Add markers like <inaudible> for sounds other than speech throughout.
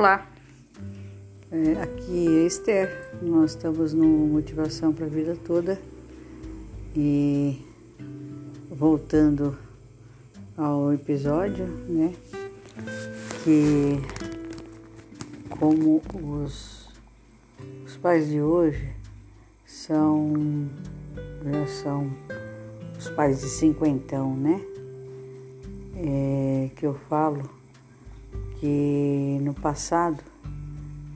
Olá, é, aqui é Esther. Nós estamos no Motivação para a Vida Toda e voltando ao episódio, né? Que como os, os pais de hoje são já são os pais de cinquentão, né? É, que eu falo que no passado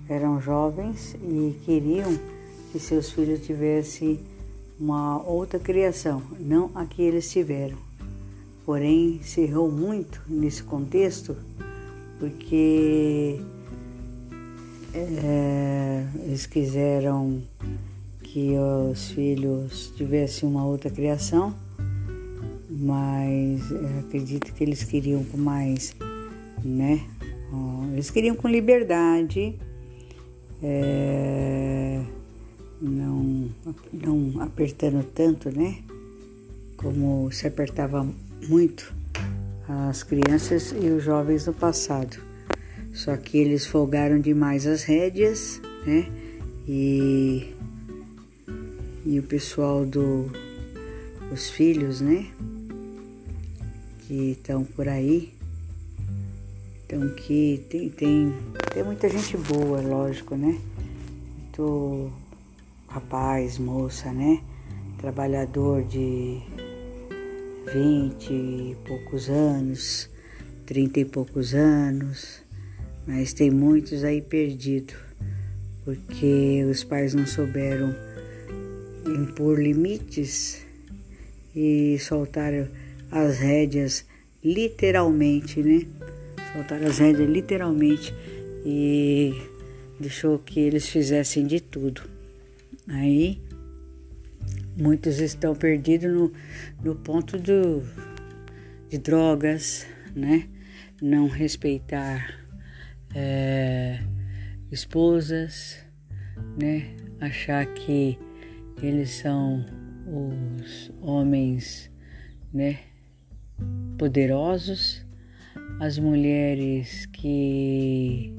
eram jovens e queriam que seus filhos tivessem uma outra criação, não a que eles tiveram. Porém, se errou muito nesse contexto, porque é, eles quiseram que os filhos tivessem uma outra criação, mas é, acredito que eles queriam com mais, né? Eles queriam com liberdade, é, não, não apertando tanto, né? Como se apertava muito as crianças e os jovens no passado. Só que eles folgaram demais as rédeas, né? E, e o pessoal do os filhos, né? Que estão por aí, então que tem, tem, tem muita gente boa, lógico, né? Muito rapaz, moça, né? Trabalhador de vinte e poucos anos, trinta e poucos anos, mas tem muitos aí perdidos, porque os pais não souberam impor limites e soltaram as rédeas literalmente, né? Soltaram as rédeas literalmente e deixou que eles fizessem de tudo. Aí muitos estão perdidos no, no ponto do, de drogas, né? Não respeitar é, esposas, né? Achar que eles são os homens, né? Poderosos as mulheres que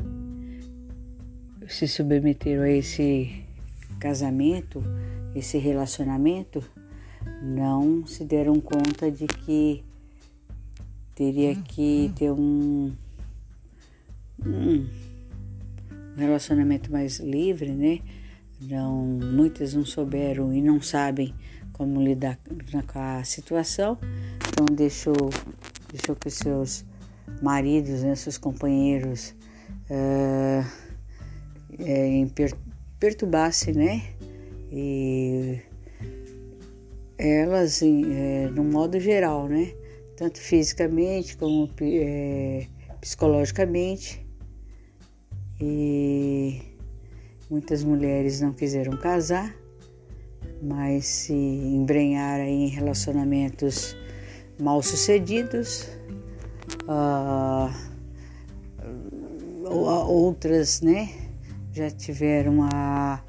se submeteram a esse casamento, esse relacionamento, não se deram conta de que teria que ter um, um relacionamento mais livre, né? Não, muitas não souberam e não sabem como lidar com a situação, então deixou, deixou que seus maridos, né, seus companheiros, uh, é, per, perturbasse, né? E elas, é, no modo geral, né? Tanto fisicamente como é, psicologicamente. E muitas mulheres não quiseram casar, mas se embrenharam em relacionamentos mal sucedidos uh, outras, né, já tiveram uma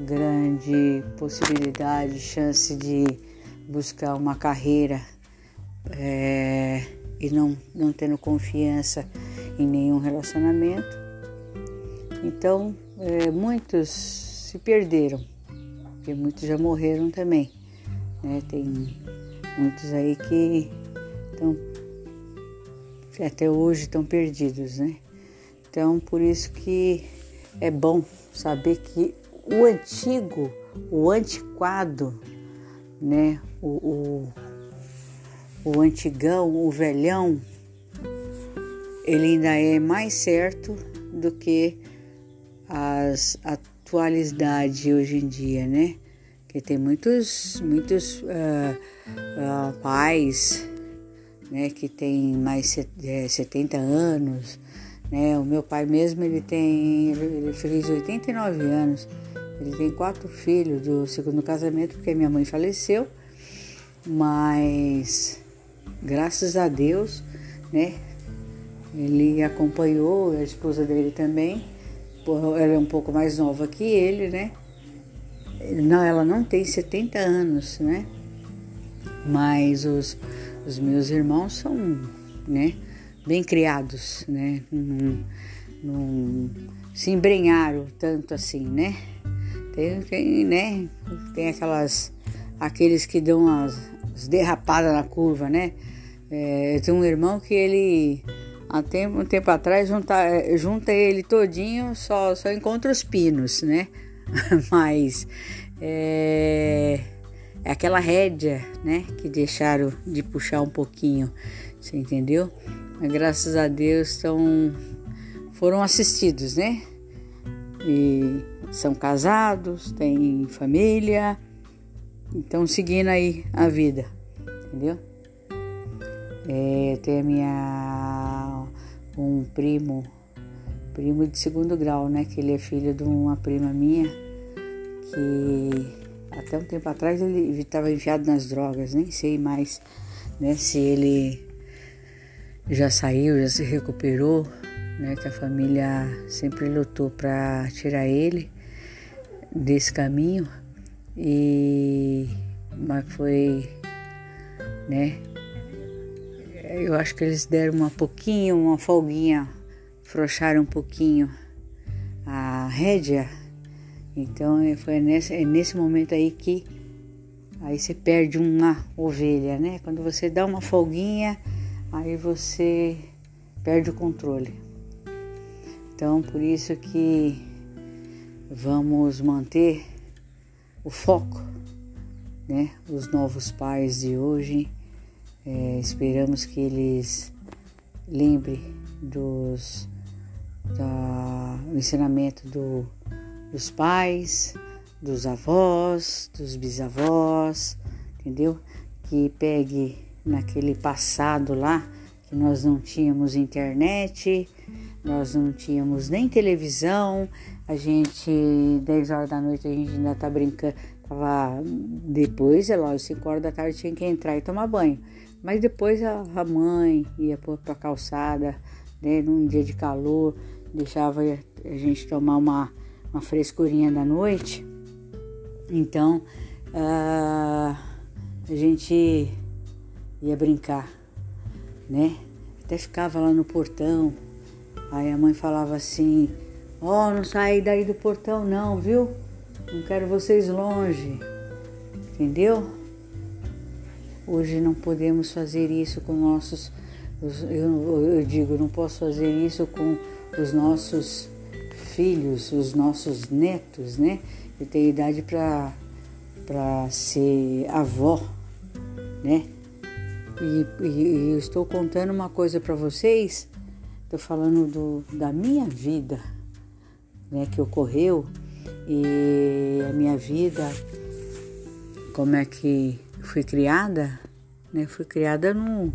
grande possibilidade, chance de buscar uma carreira é, e não, não tendo confiança em nenhum relacionamento. Então, é, muitos se perderam, porque muitos já morreram também. Né? Tem muitos aí que estão até hoje estão perdidos, né? Então, por isso que é bom saber que o antigo, o antiquado, né? O, o, o antigão, o velhão, ele ainda é mais certo do que as atualidades hoje em dia, né? Que tem muitos, muitos uh, uh, pais né, que tem mais de 70 é, anos, né? O meu pai mesmo, ele tem, ele fez 89 anos, ele tem quatro filhos do segundo casamento, porque minha mãe faleceu, mas graças a Deus, né, ele acompanhou, a esposa dele também, ela é um pouco mais nova que ele, né, não, ela não tem 70 anos, né, mas os os meus irmãos são, né, bem criados, né? Não, se embrenharam tanto assim, né? Tem, tem, né? tem aquelas aqueles que dão as, as derrapadas na curva, né? É, eu tenho um irmão que ele há tempo, um tempo atrás junta, junta ele todinho, só, só encontra os pinos, né? <laughs> Mas é, é aquela rédea, né? Que deixaram de puxar um pouquinho, você entendeu? Mas graças a Deus estão, foram assistidos, né? E são casados, têm família, estão seguindo aí a vida, entendeu? É, tem a minha um primo, primo de segundo grau, né? Que ele é filho de uma prima minha que até um tempo atrás ele estava enfiado nas drogas, nem sei mais, né? Se ele já saiu, já se recuperou, né? Que a família sempre lutou para tirar ele desse caminho e mas foi, né? Eu acho que eles deram uma pouquinho, uma folguinha, frouxaram um pouquinho a rédea. Então é, foi nesse, é nesse momento aí que aí você perde uma ovelha, né? Quando você dá uma folguinha, aí você perde o controle. Então por isso que vamos manter o foco, né? Os novos pais de hoje, é, esperamos que eles lembrem dos da, do ensinamento do, dos pais, dos avós, dos bisavós, entendeu? Que pegue naquele passado lá que nós não tínhamos internet, nós não tínhamos nem televisão, a gente, 10 horas da noite, a gente ainda tá brincando, tava, depois, é lógico, 5 horas da tarde tinha que entrar e tomar banho, mas depois a, a mãe ia pra calçada, né, num dia de calor, deixava a gente tomar uma, uma frescurinha da noite, então uh, a gente ia brincar, né, até ficava lá no portão, Aí a mãe falava assim: Ó, oh, não sai daí do portão, não, viu? Não quero vocês longe. Entendeu? Hoje não podemos fazer isso com nossos. Eu, eu digo, não posso fazer isso com os nossos filhos, os nossos netos, né? Eu tenho idade para ser avó, né? E, e, eu estou contando uma coisa para vocês Estou falando do, da minha vida, né, que ocorreu e a minha vida, como é que fui criada, né? Fui criada no,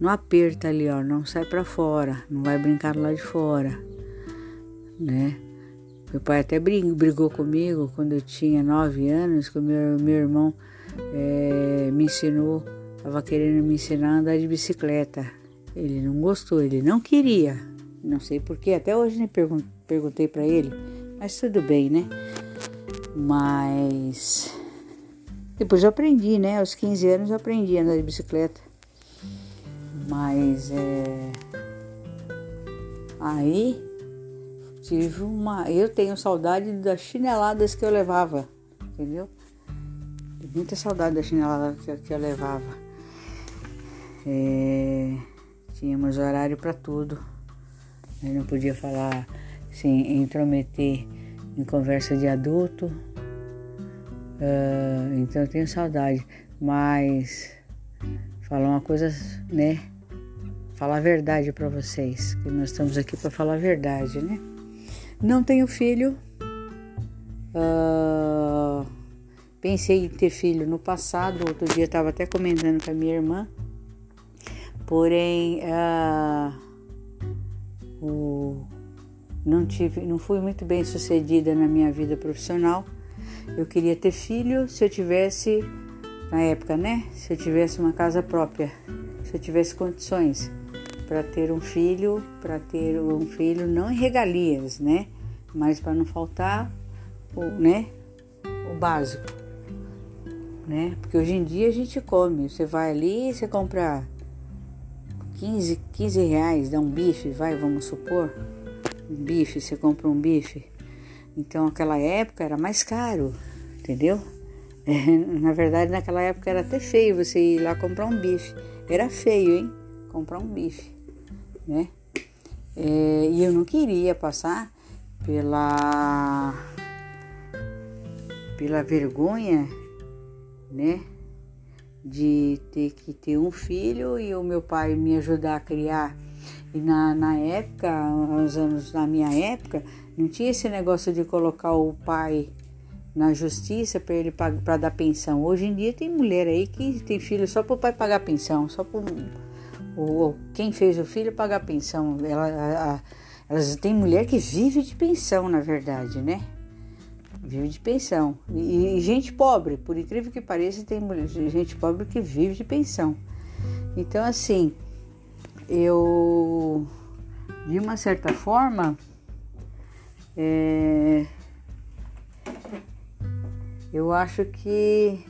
no aperto ali, ó, não sai para fora, não vai brincar lá de fora, né? Meu pai até brigou comigo quando eu tinha nove anos, que o meu, meu irmão é, me ensinou, estava querendo me ensinar a andar de bicicleta. Ele não gostou, ele não queria. Não sei porquê, até hoje nem perguntei para ele, mas tudo bem, né? Mas depois eu aprendi, né? Aos 15 anos eu aprendi a andar de bicicleta. Mas é. Aí tive uma. Eu tenho saudade das chineladas que eu levava, entendeu? Muita saudade da chinelada que, que eu levava. É... Tínhamos horário para tudo. Eu não podia falar, assim, intrometer em conversa de adulto. Uh, então eu tenho saudade. Mas falar uma coisa, né? Falar a verdade para vocês, que nós estamos aqui para falar a verdade, né? Não tenho filho. Uh, pensei em ter filho no passado. Outro dia estava até comentando com a minha irmã Porém, uh, o, não tive, não fui muito bem sucedida na minha vida profissional. Eu queria ter filho se eu tivesse, na época, né? Se eu tivesse uma casa própria, se eu tivesse condições para ter um filho, para ter um filho não em regalias, né? Mas para não faltar, o, né? O básico, né? Porque hoje em dia a gente come. Você vai ali, você compra 15, 15 reais dá um bife, vai, vamos supor, Um bife, você compra um bife. Então, aquela época era mais caro, entendeu? <laughs> É, na verdade, naquela época era até feio você ir lá comprar um bife. Era feio, hein? Comprar um bife, né? É, e eu não queria passar pela pela vergonha, né? De ter que ter um filho e o meu pai me ajudar a criar. E na, na época, uns anos na minha época, não tinha esse negócio de colocar o pai na justiça para ele para dar pensão. Hoje em dia tem mulher aí que tem filho só para o pai pagar pensão, só para quem fez o filho pagar pensão. Ela, a, elas tem mulher que vive de pensão, na verdade, né? Vive de pensão. E, e gente pobre, por incrível que pareça, tem mulher, gente pobre que vive de pensão. Então, assim, eu, de uma certa forma, é, eu acho que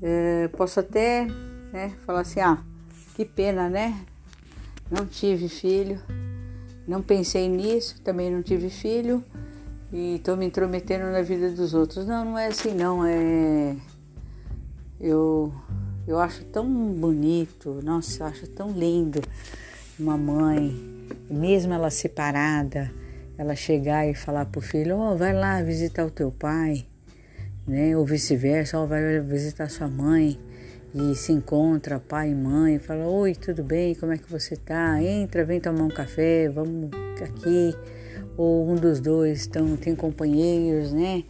é, posso até né, falar assim, ah, que pena, né? Não tive filho, não pensei nisso, também não tive filho e estou me intrometendo na vida dos outros. Não, não é assim não, é eu eu acho tão bonito, nossa, eu acho tão lindo uma mãe, mesmo ela separada, ela chegar e falar pro filho, ó, oh, vai lá visitar o teu pai, né? Ou vice-versa, ó, oh, vai visitar sua mãe e se encontra pai e mãe, fala: Oi, tudo bem? Como é que você tá? Entra, vem tomar um café, vamos aqui. Ou um dos dois tão, tem companheiros, né?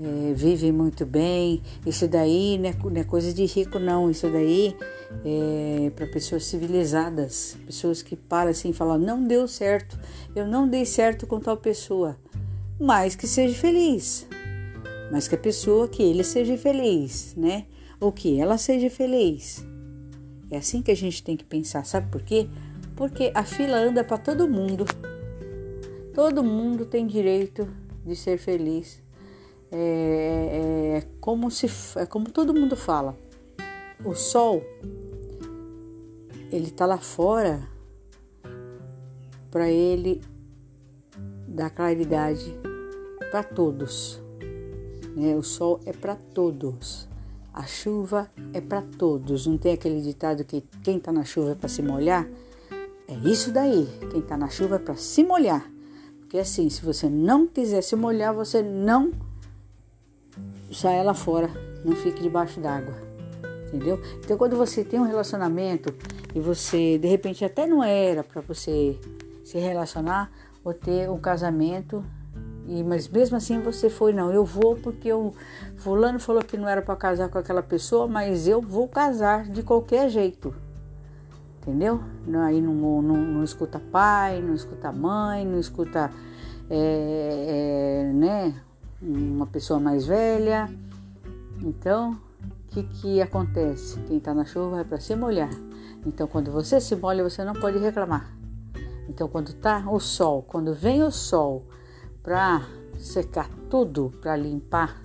É, vivem muito bem. Isso daí não é, não é, coisa de rico, não. Isso daí é para pessoas civilizadas, pessoas que param assim e falam: Não deu certo, eu não dei certo com tal pessoa. Mas que seja feliz, mas que a pessoa, que ele seja feliz, né? Ou que ela seja feliz. É assim que a gente tem que pensar, sabe por quê? Porque a fila anda para todo mundo. Todo mundo tem direito de ser feliz. É, é, é, como se é como todo mundo fala. O sol ele tá lá fora para ele dar claridade para todos. Né? O sol é para todos. A chuva é para todos. Não tem aquele ditado que quem está na chuva é para se molhar? É isso daí. Quem está na chuva é para se molhar. Porque assim, se você não quiser se molhar, você não saia lá fora, não fique debaixo d'água. Entendeu? Então, quando você tem um relacionamento e você, de repente, até não era para você se relacionar ou ter um casamento e, mas mesmo assim você foi, não, eu vou porque o fulano falou que não era para casar com aquela pessoa, mas eu vou casar de qualquer jeito. Entendeu? Aí não, não, não escuta pai, não escuta mãe, não escuta é, é, né, uma pessoa mais velha. Então, o que, que acontece? Quem está na chuva é para se molhar. Então, quando você se molha, você não pode reclamar. Então, quando tá o sol, quando vem o sol para secar tudo, para limpar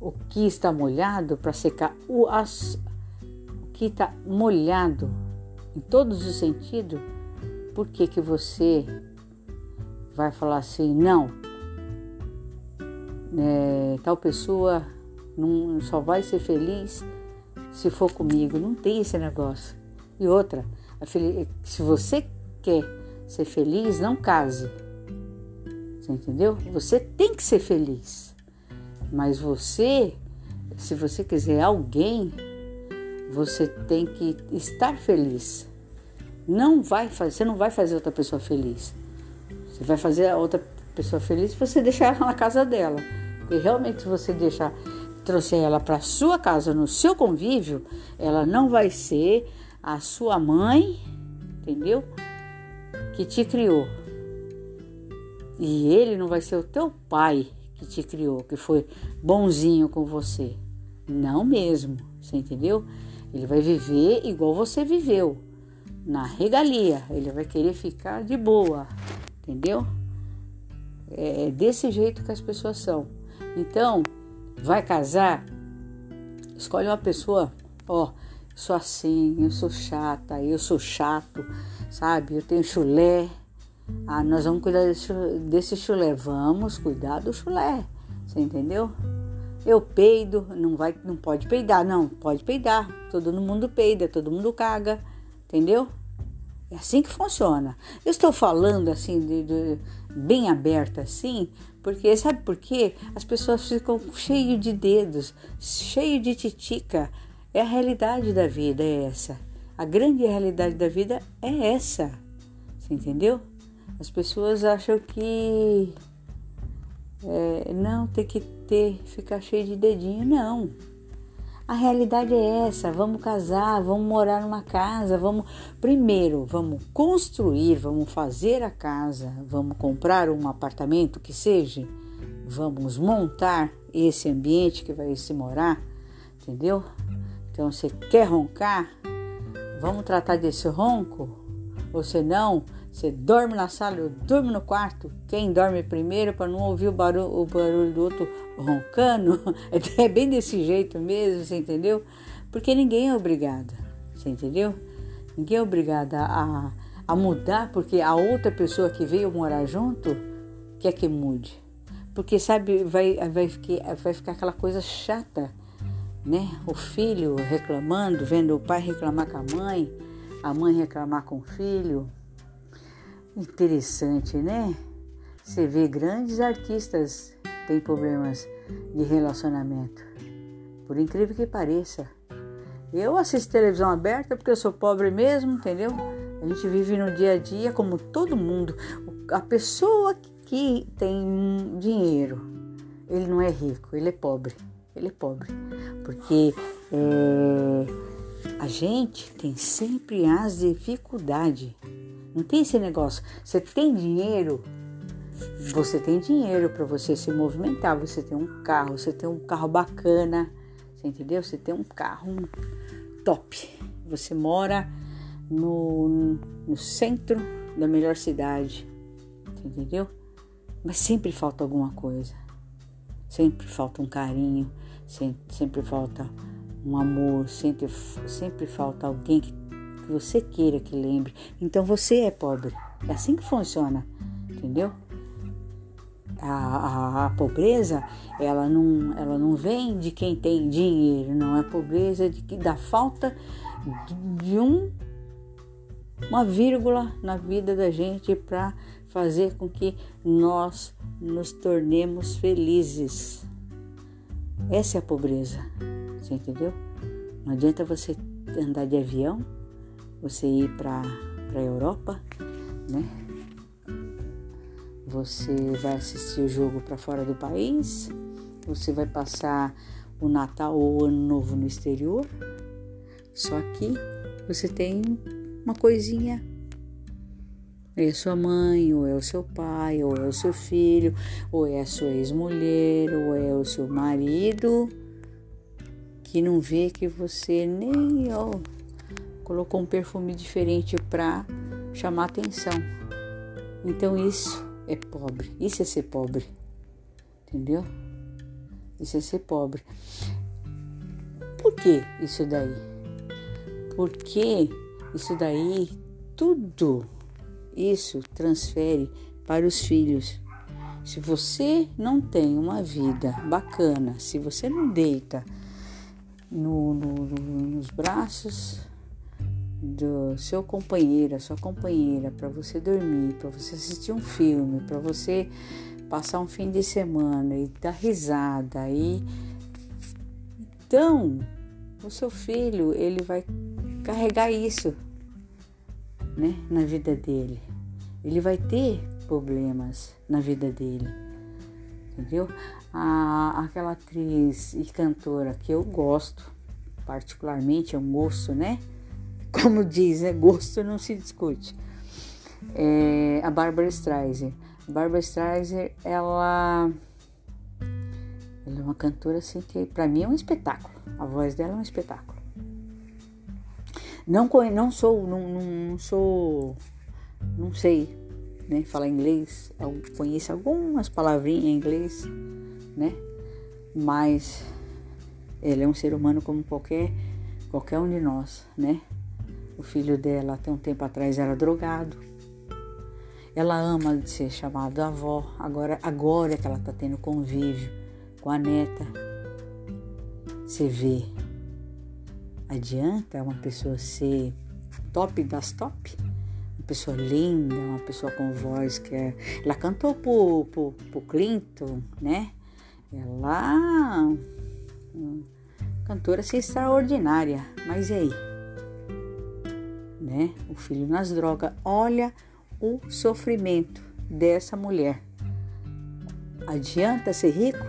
o que está molhado, para secar o, as, o que está molhado em todos os sentidos, por que, que você vai falar assim, não, é, tal pessoa não, só vai ser feliz se for comigo. Não tem esse negócio. E outra, se você quer ser feliz, não case. Você entendeu? Você tem que ser feliz. Mas você, se você quiser alguém, você tem que estar feliz. Não vai fazer, você não vai fazer outra pessoa feliz. Você vai fazer a outra pessoa feliz se você deixar ela na casa dela. E realmente se você deixar trouxer ela para sua casa, no seu convívio, ela não vai ser a sua mãe, entendeu? Que te criou. E ele não vai ser o teu pai que te criou, que foi bonzinho com você. Não mesmo, você entendeu? Ele vai viver igual você viveu, na regalia. Ele vai querer ficar de boa, entendeu? É desse jeito que as pessoas são. Então, vai casar, escolhe uma pessoa, ó, sou assim, eu sou chata, eu sou chato, sabe? Eu tenho chulé, Ah, nós vamos cuidar desse, chulé. Vamos cuidar do chulé. Você entendeu? Eu peido, não vai, não pode peidar, não, pode peidar. Todo mundo peida, todo mundo caga, entendeu? É assim que funciona. Eu estou falando assim, de, de, bem aberta assim, porque sabe por quê? As pessoas ficam cheias de dedos, cheio de titica. É a realidade da vida, é essa. A grande realidade da vida é essa. Você entendeu? As pessoas acham que é, não tem que ter, ficar cheio de dedinho, não. A realidade é essa, vamos casar, vamos morar numa casa, vamos primeiro, vamos construir, vamos fazer a casa, vamos comprar um apartamento que seja, vamos montar esse ambiente que vai se morar, entendeu? Então você quer roncar? Vamos tratar desse ronco? Ou se não, você dorme na sala, eu durmo no quarto. Quem dorme primeiro para não ouvir o barulho, o barulho do outro roncando? <laughs> É bem desse jeito mesmo, você entendeu? Porque ninguém é obrigado, você entendeu? Ninguém é obrigado a, a mudar porque a outra pessoa que veio morar junto quer que mude. Porque, sabe, vai, vai, ficar, vai ficar aquela coisa chata, né? O filho reclamando, vendo o pai reclamar com a mãe, a mãe reclamar com o filho Interessante, né? Você vê grandes artistas têm problemas de relacionamento. Por incrível que pareça. Eu assisto televisão aberta porque eu sou pobre mesmo, entendeu? A gente vive no dia a dia como todo mundo. A pessoa que tem dinheiro, ele não é rico, ele é pobre. Ele é pobre. Porque é, a gente tem sempre as dificuldades não tem esse negócio. Você tem dinheiro, você tem dinheiro para você se movimentar. Você tem um carro, você tem um carro bacana, você entendeu? Você tem um carro top. Você mora no, no centro da melhor cidade, entendeu? Mas sempre falta alguma coisa. Sempre falta um carinho, sempre, sempre falta um amor, sempre, sempre falta alguém que que você queira que lembre. Então você é pobre. É assim que funciona, entendeu? A, a, a, pobreza ela não, ela não vem de quem tem dinheiro, não é pobreza de, da falta de, de um uma vírgula na vida da gente para fazer com que nós nos tornemos felizes. Essa é a pobreza, você entendeu? Não adianta você andar de avião você ir para a Europa, né? Você vai assistir o jogo para fora do país, você vai passar o Natal ou o Ano Novo no exterior. Só que você tem uma coisinha. É sua mãe, ou é o seu pai, ou é o seu filho, ou é a sua ex-mulher, ou é o seu marido, que não vê que você nem ó, colocou um perfume diferente para chamar atenção. Então isso é pobre, isso é ser pobre, entendeu? Isso é ser pobre. Por que isso daí? Porque isso daí, tudo isso transfere para os filhos. Se você não tem uma vida bacana, se você não deita no, no, nos braços do seu companheiro, a sua companheira, para você dormir, para você assistir um filme, para você passar um fim de semana e dar risada e então o seu filho ele vai carregar isso, né, na vida dele. Ele vai ter problemas na vida dele, entendeu? A, aquela atriz e cantora que eu gosto, particularmente é um gosto, né? Como diz, né? Gosto não se discute. É, a Barbara Streisand. Barbara Streisand, ela, ela é uma cantora assim que para mim é um espetáculo. A voz dela é um espetáculo. Não, não sou, não, não sou, não sei, né? Falar inglês. Eu conheço algumas palavrinhas em inglês, né? Mas ele é um ser humano como qualquer qualquer um de nós, né? O filho dela, até um tempo atrás, era drogado. Ela ama ser chamada avó, agora, agora que ela está tendo convívio com a neta. Você vê, adianta uma pessoa ser top das top? Uma pessoa linda, uma pessoa com voz que é. Ela cantou pro, pro, pro Clinton, né? Ela. Hum, cantora assim, extraordinária. Mas e aí? Né? O filho nas drogas. Olha o sofrimento dessa mulher. Adianta ser rico?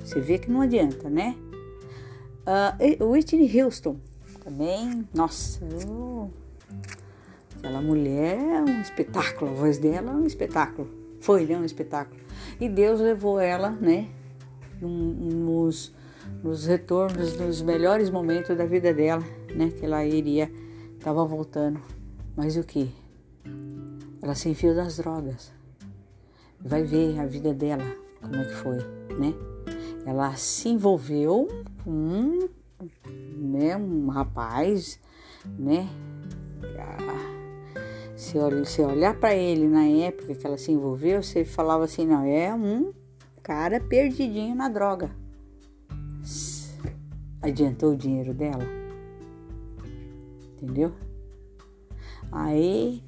Você vê que não adianta, né? Uh, Whitney Houston também, nossa, eu... aquela mulher é um espetáculo, a voz dela é um espetáculo, foi né, um espetáculo. E Deus levou ela, né, nos, nos retornos, nos melhores momentos da vida dela, né, que ela iria, estava voltando. Mas o que? Ela se enfiou das drogas. Vai ver a vida dela, como é que foi, né? Ela se envolveu com um, né, um rapaz, né? Se você olhar para ele na época que ela se envolveu, você falava assim, não, é um cara perdidinho na droga. Adiantou o dinheiro dela. Entendeu? Aí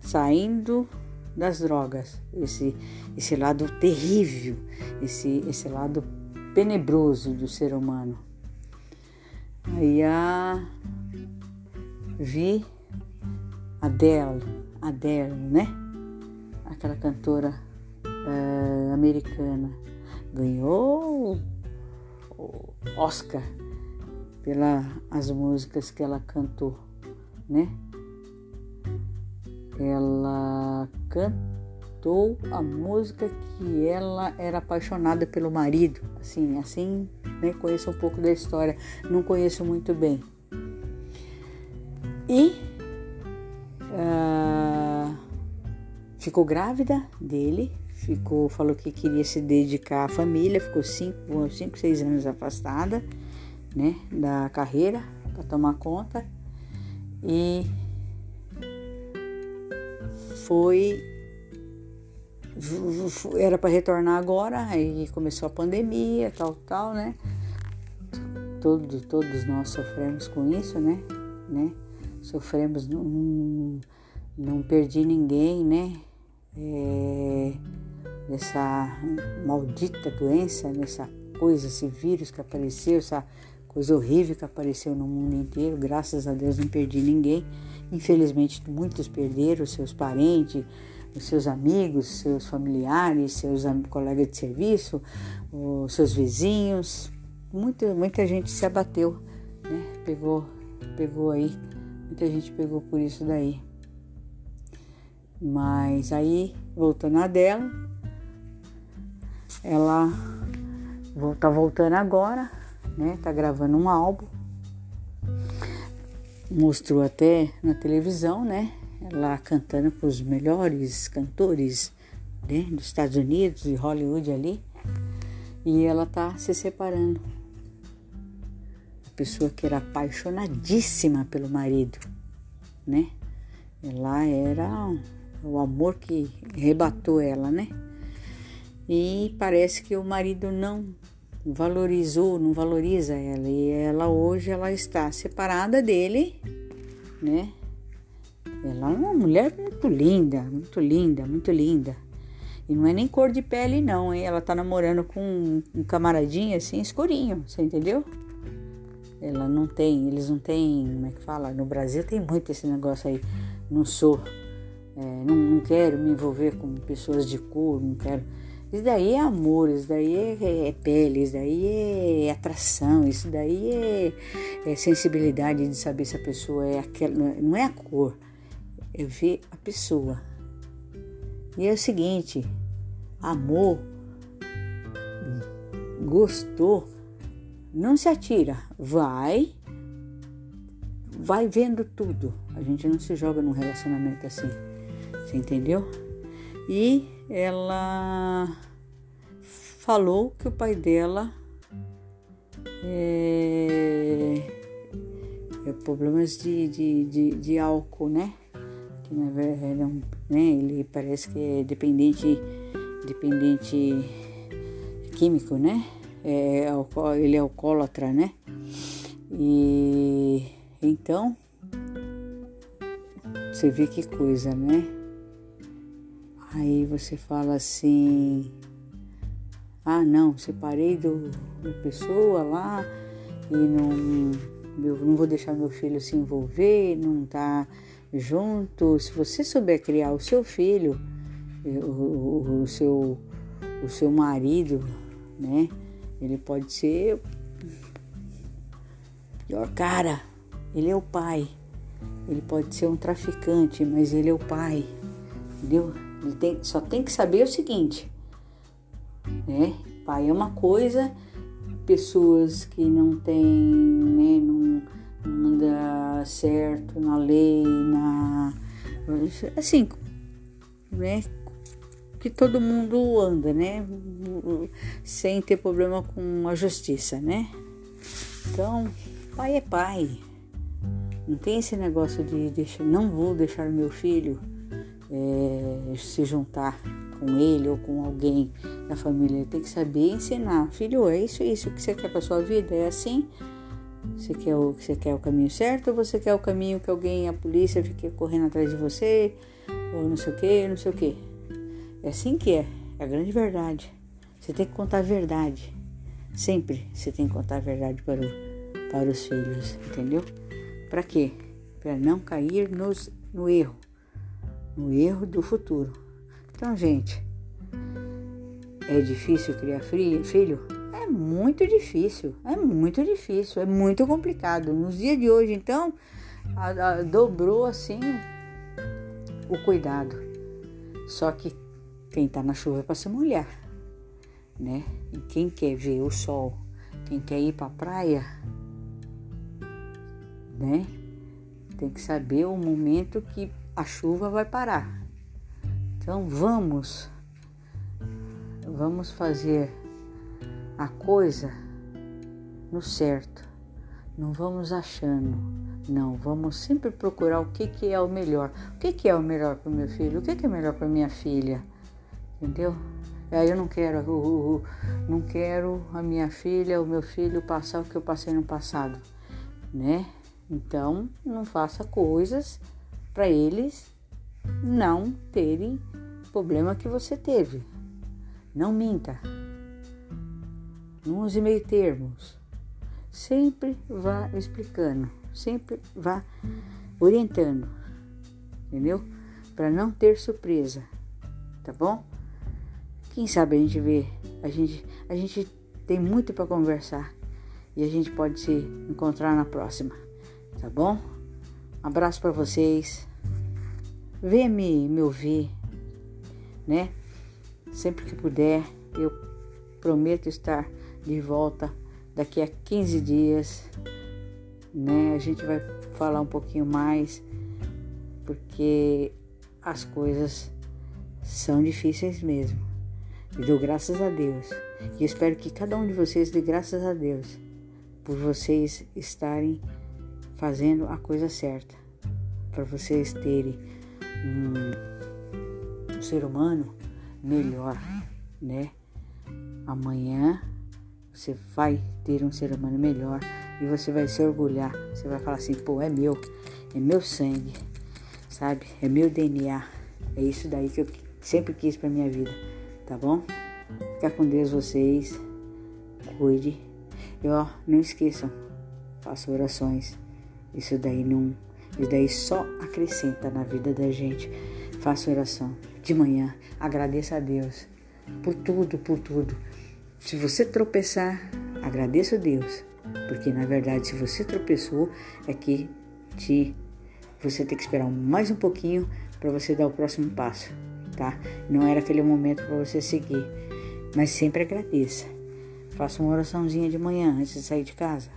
saindo das drogas, esse, esse lado terrível, esse, esse lado tenebroso do ser humano. Aí a vi Adele, Adele, né? Aquela cantora uh, americana ganhou o Oscar pelas as músicas que ela cantou, né? ela cantou a música que ela era apaixonada pelo marido. Assim, assim, né? Conheço um pouco da história, não conheço muito bem. E uh, ficou grávida dele, ficou, falou que queria se dedicar à família, ficou cinco, cinco seis anos afastada, né, da carreira para tomar conta e foi era para retornar agora, aí começou a pandemia, tal, tal, né? Todo, todos nós sofremos com isso, né? né? Sofremos, não, não perdi ninguém, né? É, essa maldita doença, nessa coisa, esse vírus que apareceu, essa coisa horrível que apareceu no mundo inteiro. Graças a Deus não perdi ninguém. Infelizmente, muitos perderam seus parentes, os seus amigos, seus familiares, seus colegas de serviço, os seus vizinhos. Muita, muita gente se abateu, né? Pegou, pegou aí, muita gente pegou por isso daí. Mas aí, voltando a dela, ela tá voltando agora, né? Tá gravando um álbum mostrou até na televisão, né? Ela cantando com os melhores cantores né, dos Estados Unidos e Hollywood ali. E ela tá se separando. A pessoa que era apaixonadíssima pelo marido, né? Ela era o amor que rebatou ela, né? E parece que o marido não valorizou, não valoriza ela. E ela hoje ela está separada dele, né? Ela é uma mulher muito linda, muito linda, muito linda. E não é nem cor de pele não, hein? Ela tá namorando com um camaradinho assim, escurinho, você entendeu? Ela não tem, eles não têm, como é que fala? No Brasil tem muito esse negócio aí. Não sou, é, não, não quero me envolver com pessoas de cor, não quero isso daí é amor, isso daí é, é pele, isso daí é atração, isso daí é, é, sensibilidade de saber se a pessoa é aquela. Não é a cor, é ver a pessoa. E é o seguinte: amor, gostou, não se atira, vai, vai vendo tudo. A gente não se joga num relacionamento assim, você entendeu? E ela falou que o pai dela é, é problemas de, de, de, de, álcool, né? que na verdade é um, né, ele parece que é dependente, dependente químico, né? É, ele é alcoólatra, né? E então você vê que coisa, né? Aí você fala assim: ah, não, separei do, da pessoa lá e não, não vou deixar meu filho se envolver, não tá junto. Se você souber criar o seu filho, o, o, o seu, o seu marido, né? Ele pode ser pior cara. Ele é o pai. Ele pode ser um traficante, mas ele é o pai. Entendeu? Ele tem, só tem que saber o seguinte, né? Pai é uma coisa, pessoas que não têm, né, não, não anda certo na lei, na assim, né, que todo mundo anda, né, sem ter problema com a justiça, né? Então, pai é pai. Não tem esse negócio de deixar, não vou deixar meu filho é, se juntar com ele ou com alguém da família. Ele tem que saber ensinar. Filho, é isso, isso que você quer para sua vida? É assim? Você quer, o, você quer o caminho certo ou você quer o caminho que alguém, a polícia, fique correndo atrás de você? Ou não sei o que, não sei o que. É assim que é. É a grande verdade. Você tem que contar a verdade. Sempre você tem que contar a verdade para, o, para os filhos, entendeu? Para quê? Para não cair nos, no erro, no erro do futuro. Então, gente, é difícil criar filho? É muito difícil, é muito difícil, é muito complicado. Nos dias de hoje, então, a, a, dobrou assim o cuidado. Só que quem tá na chuva é para se molhar, né? E quem quer ver o sol, quem quer ir para a praia, né? Tem que saber o momento que a chuva vai parar. Então vamos, vamos fazer a coisa no certo. Não vamos achando, não. Vamos sempre procurar o que, que é o melhor. O que, que é o melhor para o meu filho? O que, que é melhor para minha filha? Entendeu? Aí eu não quero, uh, uh, uh, não quero a minha filha, o meu filho passar o que eu passei no passado, né? Então, não faça coisas para eles não terem problema que você teve. Não minta. Não use meio termos. Sempre vá explicando, sempre vá orientando, entendeu? Para não ter surpresa, tá bom? Quem sabe a gente vê, a gente, a gente tem muito para conversar e a gente pode se encontrar na próxima tá bom? Um abraço para vocês. Venha me, me ouvir, né? Sempre que puder, eu prometo estar de volta daqui a 15 dias, né? A gente vai falar um pouquinho mais, porque as coisas são difíceis mesmo. E dou graças a Deus. E espero que cada um de vocês dê graças a Deus por vocês estarem fazendo a coisa certa, para vocês terem um, um ser humano melhor, né? Amanhã você vai ter um ser humano melhor e você vai se orgulhar. Você vai falar assim: pô, é meu, é meu sangue, sabe? É meu DNA. É isso daí que eu sempre quis para minha vida, tá bom? Fica com Deus vocês, cuide. E ó, não esqueçam, faça orações. Isso daí não, isso daí só acrescenta na vida da gente. Faça oração de manhã, agradeça a Deus por tudo, por tudo. Se você tropeçar, agradeça a Deus, porque na verdade, se você tropeçou, é que te você tem que esperar mais um pouquinho para você dar o próximo passo, tá? Não era aquele momento para você seguir, mas sempre agradeça. Faça uma oraçãozinha de manhã antes de sair de casa.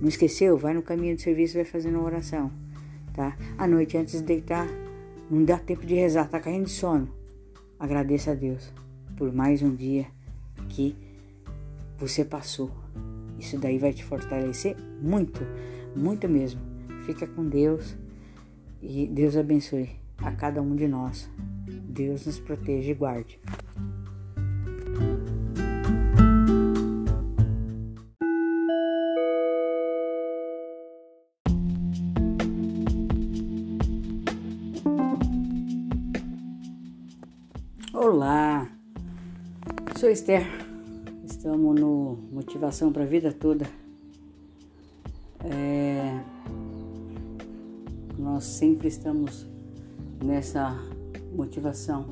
Não esqueceu? Vai no caminho de serviço e vai fazendo uma oração, tá? À noite, antes de deitar, não dá tempo de rezar, tá caindo de sono. Agradeça a Deus por mais um dia que você passou. Isso daí vai te fortalecer muito, muito mesmo. Fica com Deus e Deus abençoe. a cada um de nós. Deus nos proteja e guarde. Esther. Estamos no Motivação para a Vida Toda. É... Nós sempre estamos nessa motivação,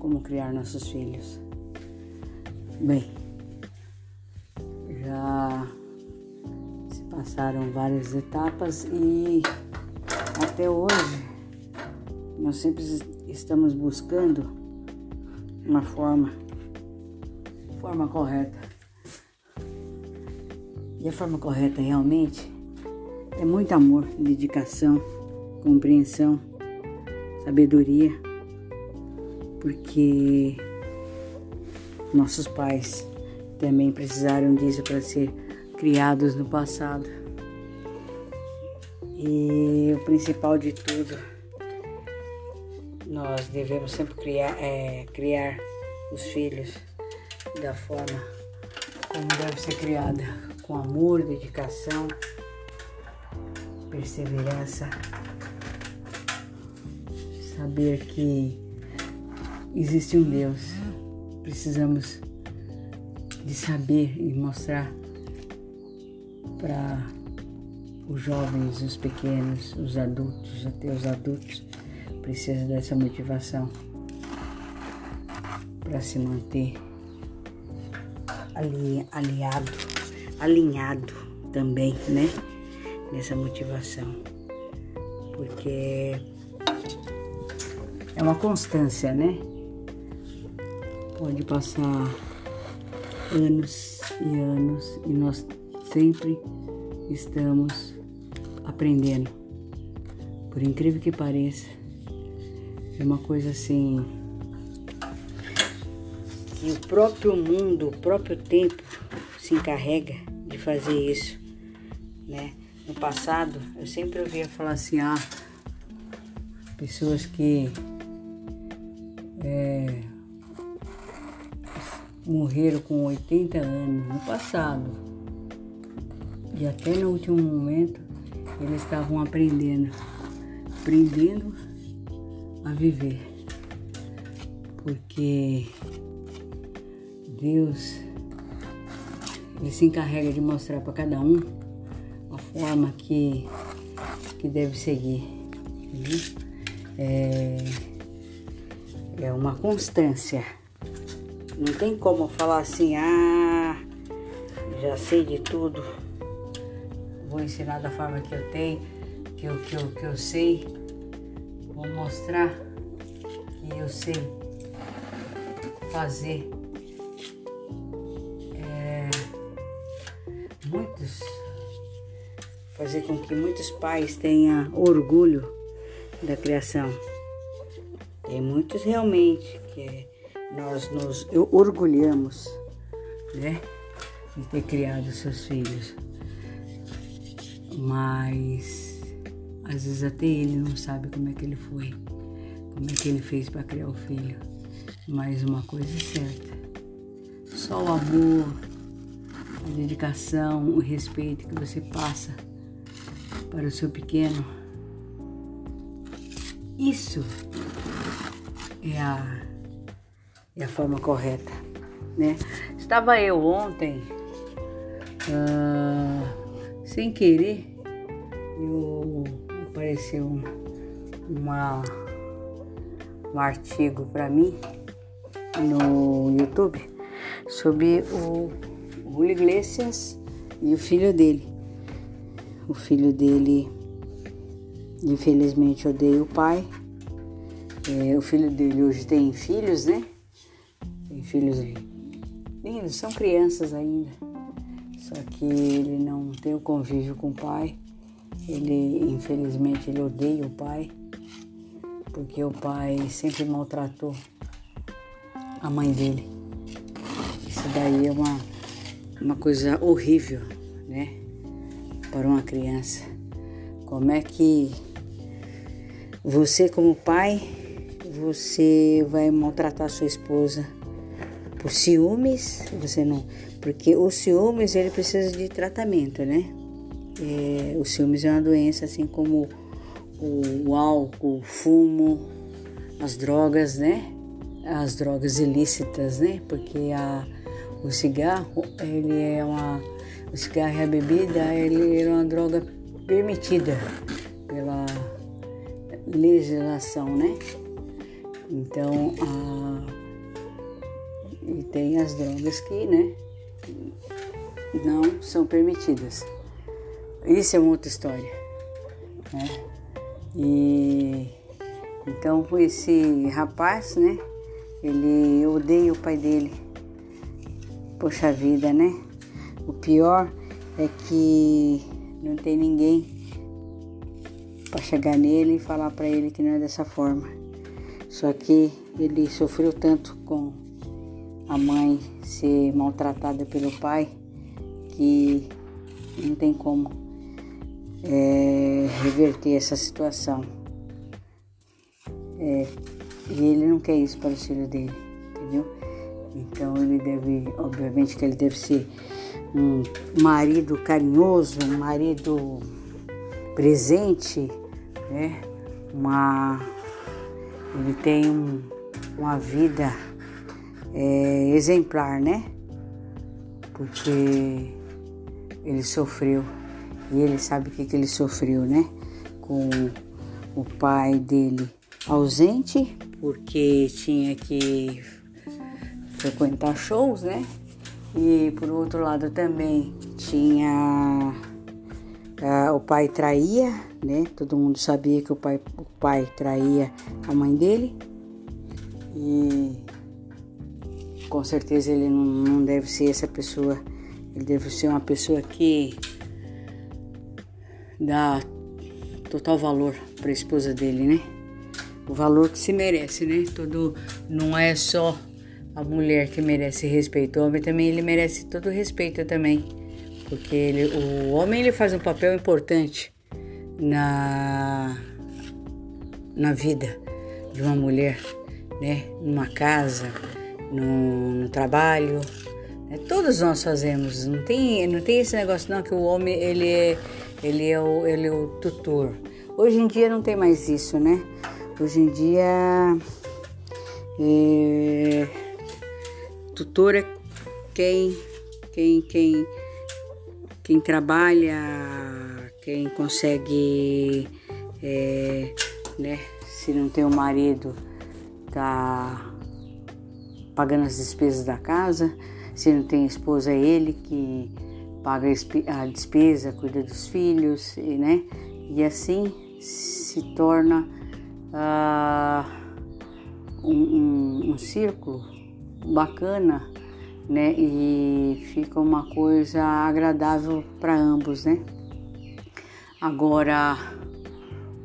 como criar nossos filhos. Bem, já se passaram várias etapas e até hoje nós sempre estamos buscando uma forma, forma correta. E a forma correta realmente é muito amor, dedicação, compreensão, sabedoria, porque nossos pais também precisaram disso para ser criados no passado. E o principal de tudo nós devemos sempre criar, é, criar os filhos da forma como deve ser criada, com amor, dedicação, perseverança, saber que existe um Deus. Precisamos de saber e mostrar para os jovens, os pequenos, os adultos, até os adultos, precisa dessa motivação para se manter ali, aliado, alinhado também, né? Nessa motivação. Porque é uma constância, né? Pode passar anos e anos e nós sempre estamos aprendendo. Por incrível que pareça, é uma coisa assim o próprio mundo, o próprio tempo se encarrega de fazer isso, né? No passado, eu sempre ouvia falar assim, ah, pessoas que é, morreram com 80 anos no passado e até no último momento eles estavam aprendendo, aprendendo a viver, porque Deus ele se encarrega de mostrar para cada um a forma que, que deve seguir. É, é uma constância. Não tem como falar assim, ah, já sei de tudo, vou ensinar da forma que eu tenho, que eu, que eu, que eu sei Vou mostrar que eu sei fazer fazer com que muitos pais tenham orgulho da criação. Tem muitos realmente que nós nos orgulhamos, né, de ter criado seus filhos. Mas às vezes até ele não sabe como é que ele foi, como é que ele fez para criar o filho. Mas uma coisa é certa: só o amor, a dedicação, o respeito que você passa para o seu pequeno, isso é a, é a forma correta, né? Estava eu ontem, uh, sem querer, eu apareceu uma, um artigo para mim no YouTube sobre o Julio Iglesias e o filho dele. O filho dele, infelizmente, odeia o pai. É, o filho dele hoje tem filhos, né? Tem filhos lindos, são crianças ainda. Só que ele não tem o convívio com o pai. Ele, infelizmente, ele odeia o pai, porque o pai sempre maltratou a mãe dele. Isso daí é uma, uma coisa horrível, né? Para uma criança. Como é que você como pai, você vai maltratar sua esposa por ciúmes, você não, porque o ciúmes ele precisa de tratamento, né? É, o ciúmes é uma doença, assim como o, o álcool, o fumo, as drogas, né? As drogas ilícitas, né? Porque a, o cigarro, ele é uma, o cigarro e a bebida, ele é uma droga permitida pela legislação, né? Então, a, e tem as drogas que, né, não são permitidas. Isso é uma outra história, né? E então esse rapaz, né, ele odeia o pai dele. Poxa vida, né? O pior é que não tem ninguém para chegar nele e falar para ele que não é dessa forma. Só que ele sofreu tanto com a mãe ser maltratada pelo pai que não tem como é, reverter essa situação. É, e ele não quer isso para o filho dele, entendeu? Então ele deve, obviamente que ele deve ser um marido carinhoso, um marido presente, né? Uma ele tem um, uma vida é, exemplar, né? Porque ele sofreu e ele sabe o que, que ele sofreu, né? Com o pai dele ausente, porque tinha que frequentar shows, né? E por outro lado também tinha Uh, o pai traía, né? Todo mundo sabia que o pai, o pai traía a mãe dele. E com certeza ele não, não deve ser essa pessoa. Ele deve ser uma pessoa que dá total valor para a esposa dele, né? O valor que se merece, né? Todo não é só a mulher que merece respeito, o homem também ele merece todo o respeito também porque ele, o homem ele faz um papel importante na, na vida de uma mulher, né? Numa casa, no, no trabalho. Né? Todos nós fazemos. Não tem, não tem esse negócio não que o homem ele é, ele é, o, ele é o tutor. Hoje em dia não tem mais isso, né? Hoje em dia é, tutor é quem, quem, quem quem trabalha, quem consegue, é, né, se não tem o marido, tá pagando as despesas da casa, se não tem esposa, é ele que paga a despesa, cuida dos filhos, né? E assim se torna uh, um, um, um círculo bacana né? E fica uma coisa agradável para ambos, né? Agora,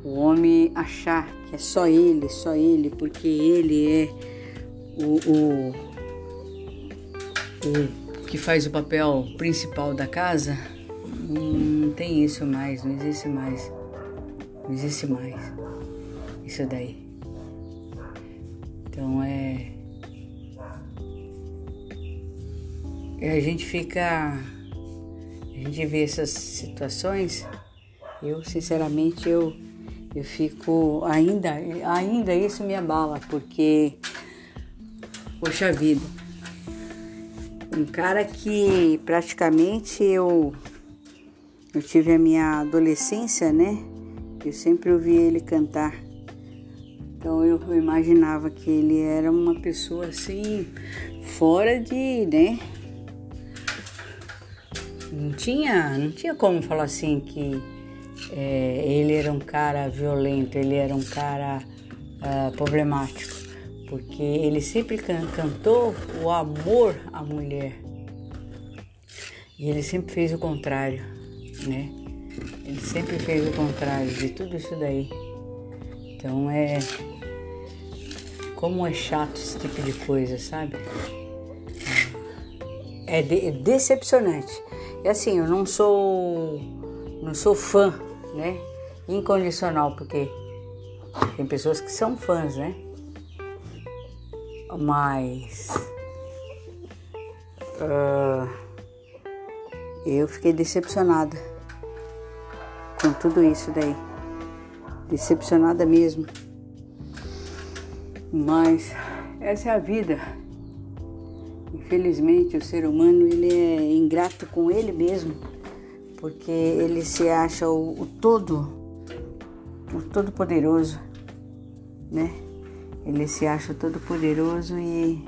o homem achar que é só ele, só ele, porque ele é o, o, o que faz o papel principal da casa, não tem isso mais, não existe mais. Não existe mais isso daí. Então é a gente fica. A gente vê essas situações, eu sinceramente eu, eu fico ainda, ainda isso me abala, porque poxa vida, um cara que praticamente eu eu tive a minha adolescência, né? Eu sempre ouvi ele cantar. Então eu imaginava que ele era uma pessoa assim, fora de, né? Não tinha, não tinha como falar assim que é, ele era um cara violento, ele era um cara uh, problemático, porque ele sempre can cantou o amor à mulher e ele sempre fez o contrário, né? Ele sempre fez o contrário de tudo isso daí. Então é como é chato esse tipo de coisa, sabe? É, de, é decepcionante. E assim, eu não sou não sou fã, né? Incondicional, porque Tem pessoas que são fãs, né? Mas uh, eu fiquei decepcionada com tudo isso daí. Decepcionada mesmo. Mas essa é a vida. Infelizmente o ser humano ele é ingrato com ele mesmo, porque ele se acha o, o todo, o todo poderoso, né? Ele se acha todo poderoso e,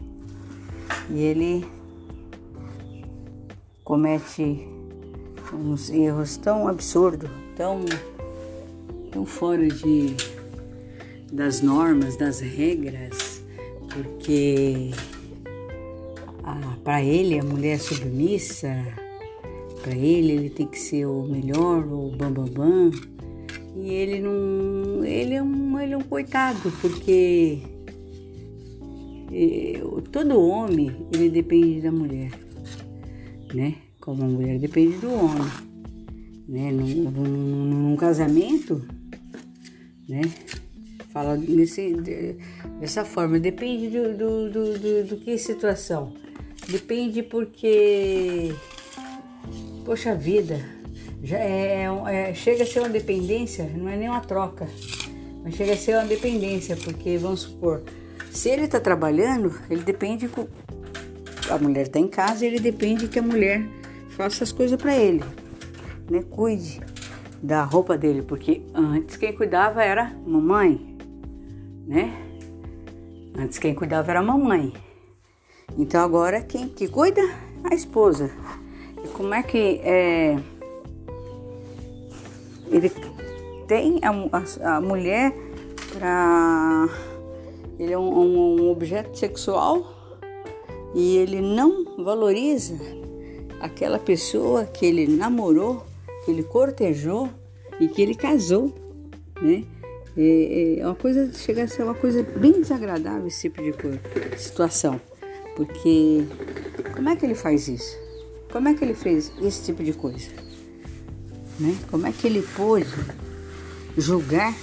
e ele comete uns erros tão absurdos, tão, tão fora de, das normas, das regras, porque ah, para ele a mulher é submissa, para ele ele tem que ser o melhor, o bambambam. Bam, bam, e ele não. Ele é um, ele é um coitado, porque todo homem ele depende da mulher, né? Como a mulher depende do homem, né? Num, num, num casamento, né? Fala desse, dessa forma, depende do, do, do, do, do que situação. Depende porque, poxa vida, já é, é, é, chega a ser uma dependência, não é nem uma troca, mas chega a ser uma dependência, porque vamos supor, se ele está trabalhando, ele depende a mulher está em casa, ele depende que a mulher faça as coisas para ele, né? Cuide da roupa dele, porque antes quem cuidava era mamãe, né? Antes quem cuidava era a mamãe. Então agora quem que cuida? A esposa. E como é que é, ele tem a, a, a mulher para ele é um, um objeto sexual e ele não valoriza aquela pessoa que ele namorou, que ele cortejou e que ele casou, né? É, uma coisa chega a ser uma coisa bem desagradável esse tipo de situação, porque como é que ele faz isso? Como é que ele fez esse tipo de coisa? Né? Como é que ele pôde julgar?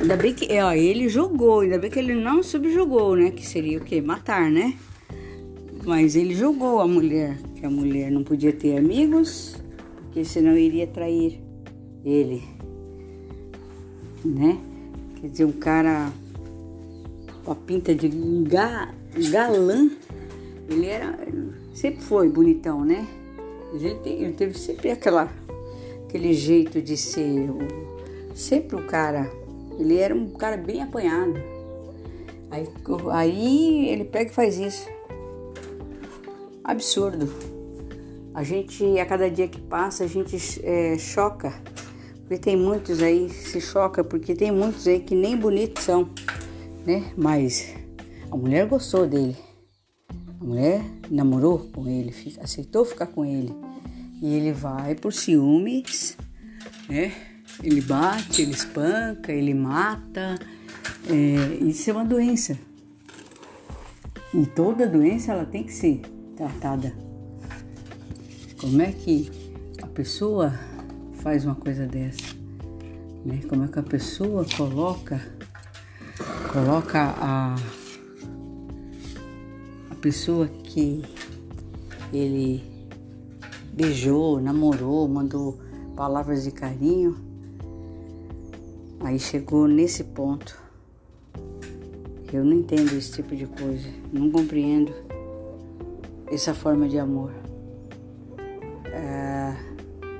Ainda bem que ó, ele jogou, ainda bem que ele não subjugou, né? Que seria o quê? Matar, né? Mas ele julgou a mulher, que a mulher não podia ter amigos, porque senão iria trair ele, né? Quer dizer, um cara com a pinta de ga, galã, ele era, sempre foi bonitão, né? Ele, teve sempre aquela aquele jeito de ser. Sempre o cara, ele era um cara bem apanhado. Aí, aí ele pega e faz isso. Absurdo. A gente, a cada dia que passa, a gente é, choca. Porque tem muitos aí, se choca, porque tem muitos aí que nem bonitos são, né? Mas a mulher gostou dele. A mulher namorou com ele, aceitou ficar com ele. E ele vai por ciúmes, né? Ele bate, ele espanca, ele mata. É, isso é uma doença. E toda doença ela tem que ser tratada. Como é que a pessoa faz uma coisa dessa? Né? Como é que a pessoa coloca coloca a pessoa que ele beijou, namorou, mandou palavras de carinho. Aí chegou nesse ponto. Eu não entendo esse tipo de coisa, não compreendo essa forma de amor. É,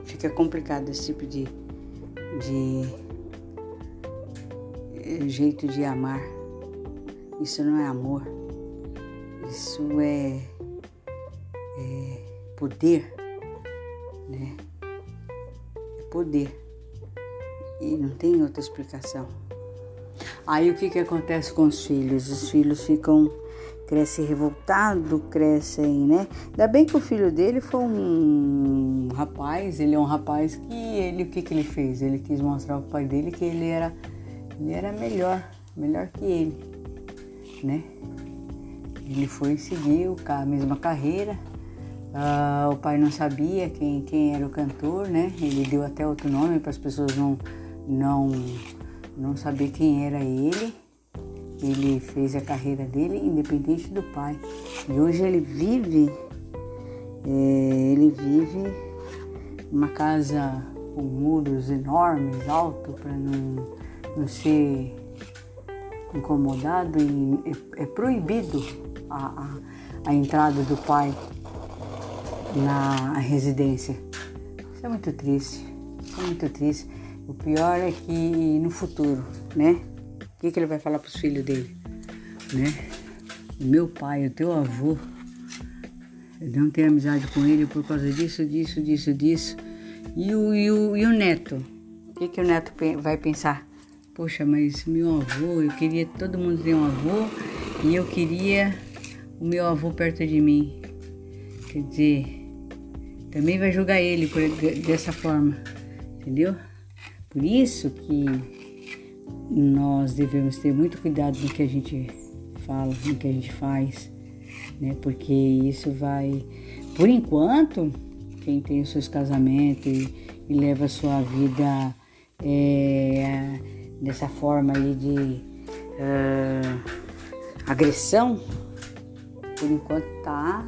fica complicado esse tipo de, de é, jeito de amar. Isso não é amor, isso é, é poder né? É poder. E não tem outra explicação. Aí o que, que acontece com os filhos? Os filhos ficam crescem revoltado, crescem, né? Ainda bem que o filho dele foi um rapaz, ele é um rapaz que ele, o que que ele fez? Ele quis mostrar ao pai dele que ele era, ele era melhor, melhor que ele, né? Ele foi seguir a mesma carreira, Uh, o pai não sabia quem, quem era o cantor, né? Ele deu até outro nome para as pessoas não, não, não sabia quem era ele. Ele fez a carreira dele independente do pai. E hoje ele vive, é, ele vive uma casa com muros enormes, alto, para não, não ser incomodado e é, é proibido a, a, a entrada do pai na residência. Isso é muito triste, isso é muito triste. O pior é que no futuro, né? O que, que ele vai falar para os filhos dele, né? O meu pai, o teu avô, eu não tenho amizade com ele por causa disso, disso, disso, disso. E o, e o, e o neto? O que, que o neto vai pensar? Poxa, mas meu avô, eu queria todo mundo ter um avô e eu queria o meu avô perto de mim. Quer dizer, também vai julgar ele por, dessa forma, entendeu? Por isso que nós devemos ter muito cuidado no que a gente fala, no que a gente faz, né? Porque isso vai, por enquanto, quem tem os seus casamentos e, e leva a sua vida é, dessa forma aí de uh, agressão, por enquanto tá,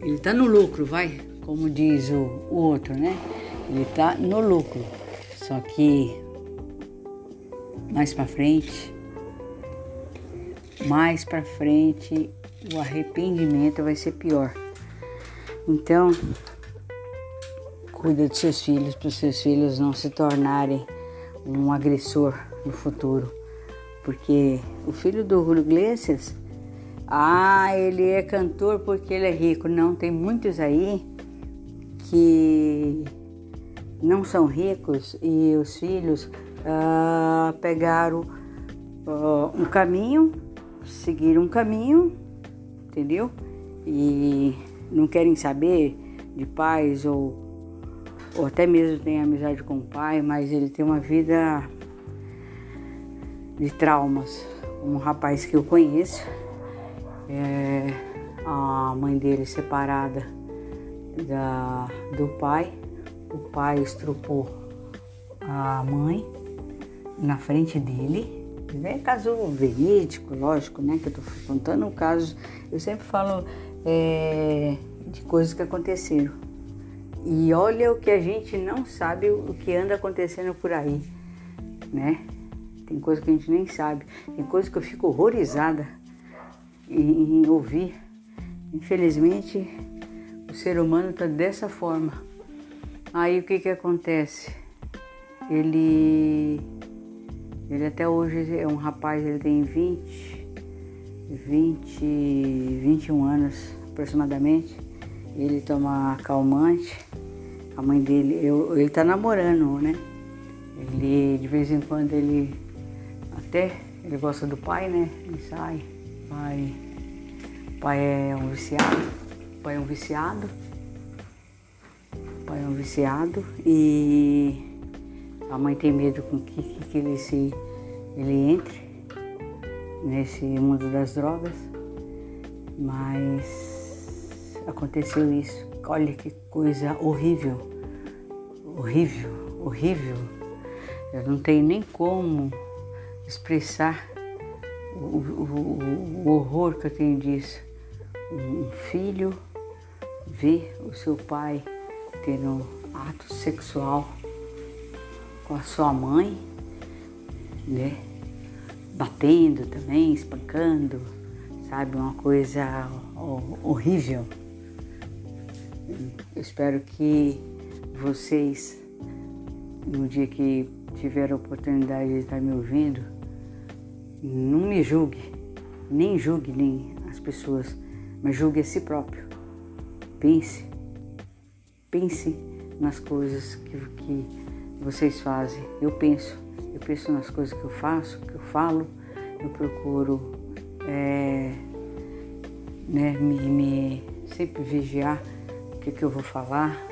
ele tá no lucro, vai, como diz o, o outro, né? Ele tá no lucro. Só que mais para frente, mais para frente, o arrependimento vai ser pior. Então, cuida dos seus filhos para os seus filhos não se tornarem um agressor no futuro. Porque o filho do Julio Iglesias, ah, ele é cantor porque ele é rico. Não, tem muitos aí que não são ricos e os filhos ah, pegaram ah, um caminho, seguiram um caminho, entendeu? E não querem saber de pais ou, ou até mesmo tem amizade com o pai, mas ele tem uma vida de traumas. Um rapaz que eu conheço, é, a mãe dele separada da, do pai, o pai estrupou a mãe na frente dele. É caso verídico, lógico, né? Que eu tô contando um caso. Eu sempre falo é, de coisas que aconteceram. E olha o que a gente não sabe o que anda acontecendo por aí, né? Tem coisa que a gente nem sabe. Tem coisa que eu fico horrorizada em, em ouvir. Infelizmente, o ser humano está dessa forma. Aí o que que acontece? Ele, ele até hoje é um rapaz, ele tem 20, 20, 21 anos aproximadamente. Ele toma calmante. A mãe dele, eu, ele tá namorando, né? Ele de vez em quando ele até ele gosta do pai, né? Ele sai, pai, pai é um viciado, pai é um viciado, pai é um viciado e a mãe tem medo com que, que ele se ele entre nesse mundo das drogas, mas aconteceu isso. Olha que coisa horrível, horrível, horrível. Eu não tenho nem como expressar o, o, o horror que eu tenho disso. Um filho ver o seu pai tendo ato sexual com a sua mãe, né? Batendo também, espancando, sabe? Uma coisa horrível. Eu espero que vocês, no dia que tiver a oportunidade de estar me ouvindo, não me julgue, nem julgue nem as pessoas, mas julgue a si próprio. Pense, pense nas coisas que, que vocês fazem. Eu penso, eu penso nas coisas que eu faço, que eu falo, eu procuro é, né, me, me sempre vigiar o que, que eu vou falar,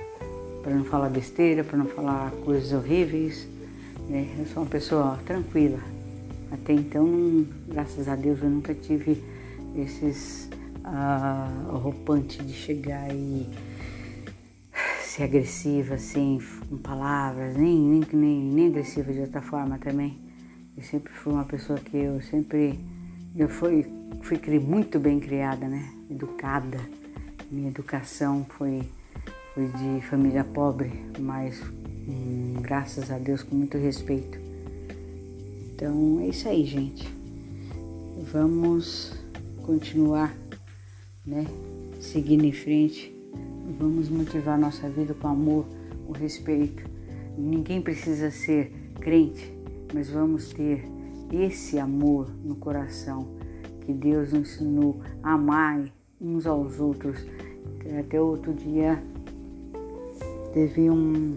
para não falar besteira, para não falar coisas horríveis. Né? Eu sou uma pessoa tranquila. Até então, graças a Deus, eu nunca tive esses uh, roupante de chegar e ser agressiva assim, com palavras, nem, nem, nem, nem agressiva de outra forma também. Eu sempre fui uma pessoa que eu sempre eu fui, fui muito bem criada, né? Educada. Minha educação foi, foi de família pobre, mas hum, graças a Deus com muito respeito. Então é isso aí, gente. Vamos continuar, né? Seguindo em frente. Vamos motivar nossa vida com amor, com respeito. Ninguém precisa ser crente, mas vamos ter esse amor no coração que Deus nos ensinou a amar uns aos outros. Até outro dia teve um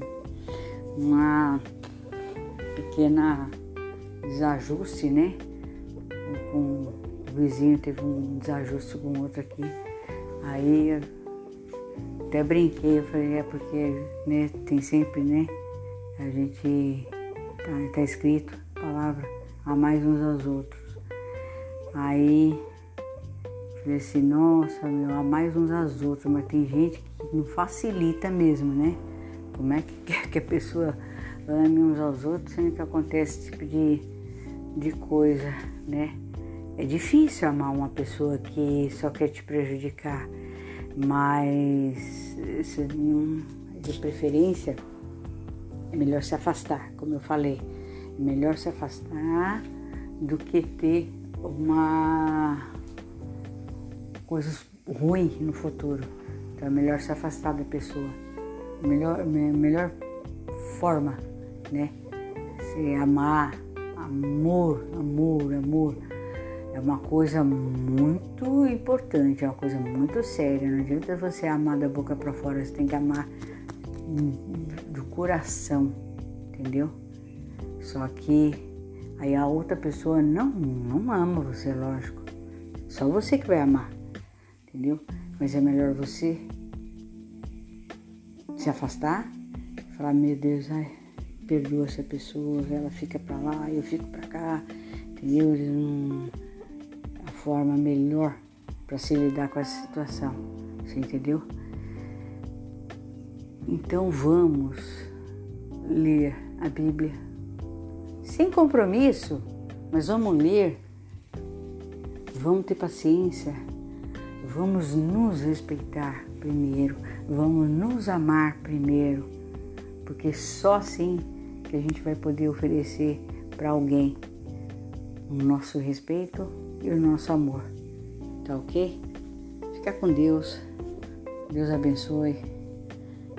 uma pequena desajuste, né? Com o vizinho teve um desajuste com outro aqui. Aí até brinquei, eu falei, é porque né, tem sempre, né? A gente tá, tá escrito a palavra a mais uns aos outros. Aí falei assim, nossa, meu, a mais uns aos outros, mas tem gente que não facilita mesmo, né? Como é que <laughs> quer que a pessoa ame uns aos outros sem que acontece esse tipo de, de coisa, né? É difícil amar uma pessoa que só quer te prejudicar, mas não, de preferência é melhor se afastar, como eu falei. É melhor se afastar do que ter uma coisa ruim no futuro. Então é melhor se afastar da pessoa. Melhor, melhor forma, né? Se amar, amor, amor, amor. É uma coisa muito importante, é uma coisa muito séria. Não adianta você amar da boca para fora, você tem que amar do coração, entendeu? Só que aí a outra pessoa não, não ama você, lógico. Só você que vai amar, entendeu? Mas é melhor você se afastar, falar, meu Deus, ai, perdoa essa pessoa, ela fica pra lá, eu fico pra cá, entendeu? A forma melhor para se lidar com essa situação, você entendeu? Então vamos ler a Bíblia sem compromisso, mas vamos ler, vamos ter paciência, vamos nos respeitar primeiro, vamos nos amar primeiro, porque só assim que a gente vai poder oferecer para alguém o nosso respeito e o nosso amor. Tá ok? Fica com Deus. Deus abençoe.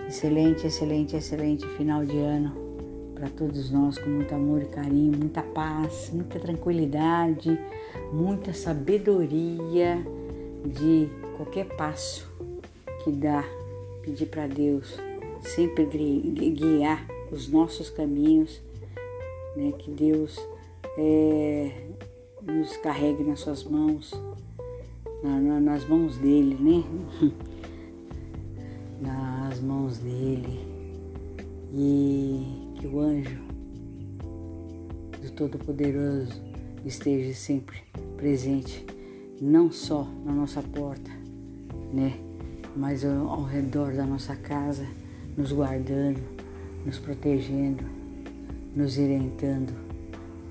Excelente, excelente, excelente final de ano para todos nós com muito amor e carinho, muita paz, muita tranquilidade, muita sabedoria de qualquer passo que dá, pedir para Deus sempre guiar os nossos caminhos, né? que Deus é, nos carregue nas suas mãos, na, na, nas mãos dele, né? <laughs> nas mãos dele e que o anjo do Todo-Poderoso esteja sempre presente, não só na nossa porta, né, mas ao, ao redor da nossa casa, nos guardando, nos protegendo, nos orientando.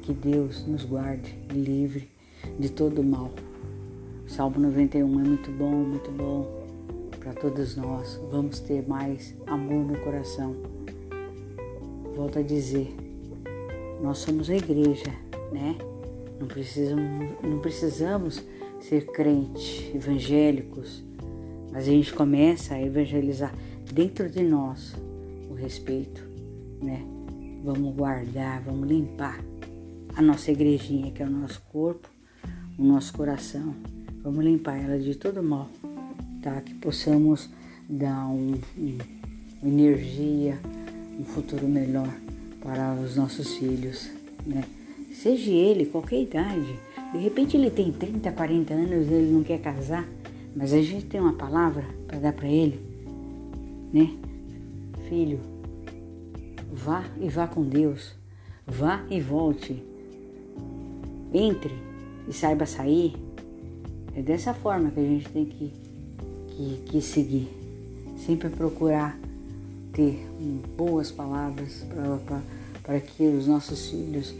Que Deus nos guarde livre de todo mal. Salmo 91 é muito bom, muito bom para todos nós. Vamos ter mais amor no coração. Volto a dizer, nós somos a igreja, né? Não precisamos, não precisamos ser crentes, evangélicos, mas a gente começa a evangelizar dentro de nós o respeito, né? Vamos guardar, vamos limpar a nossa igrejinha, que é o nosso corpo, o nosso coração. Vamos limpar ela de todo mal tá? Que possamos dar um, um, energia, um futuro melhor para os nossos filhos, né? Seja ele qualquer idade, de repente ele tem 30, 40 anos, ele não quer casar, mas a gente tem uma palavra para dar para ele, né? Filho, vá e vá com Deus, vá e volte, entre e saiba sair. É dessa forma que a gente tem que que, que seguir. Sempre procurar ter boas palavras para que os nossos filhos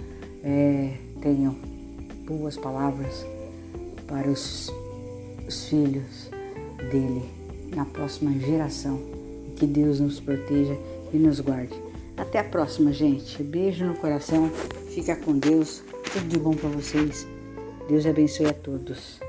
é, tenham boas palavras para os, os filhos dele na próxima geração. Que Deus nos proteja e nos guarde. Até a próxima, gente. Beijo no coração. Fica com Deus. Tudo de bom para vocês. Deus abençoe a todos.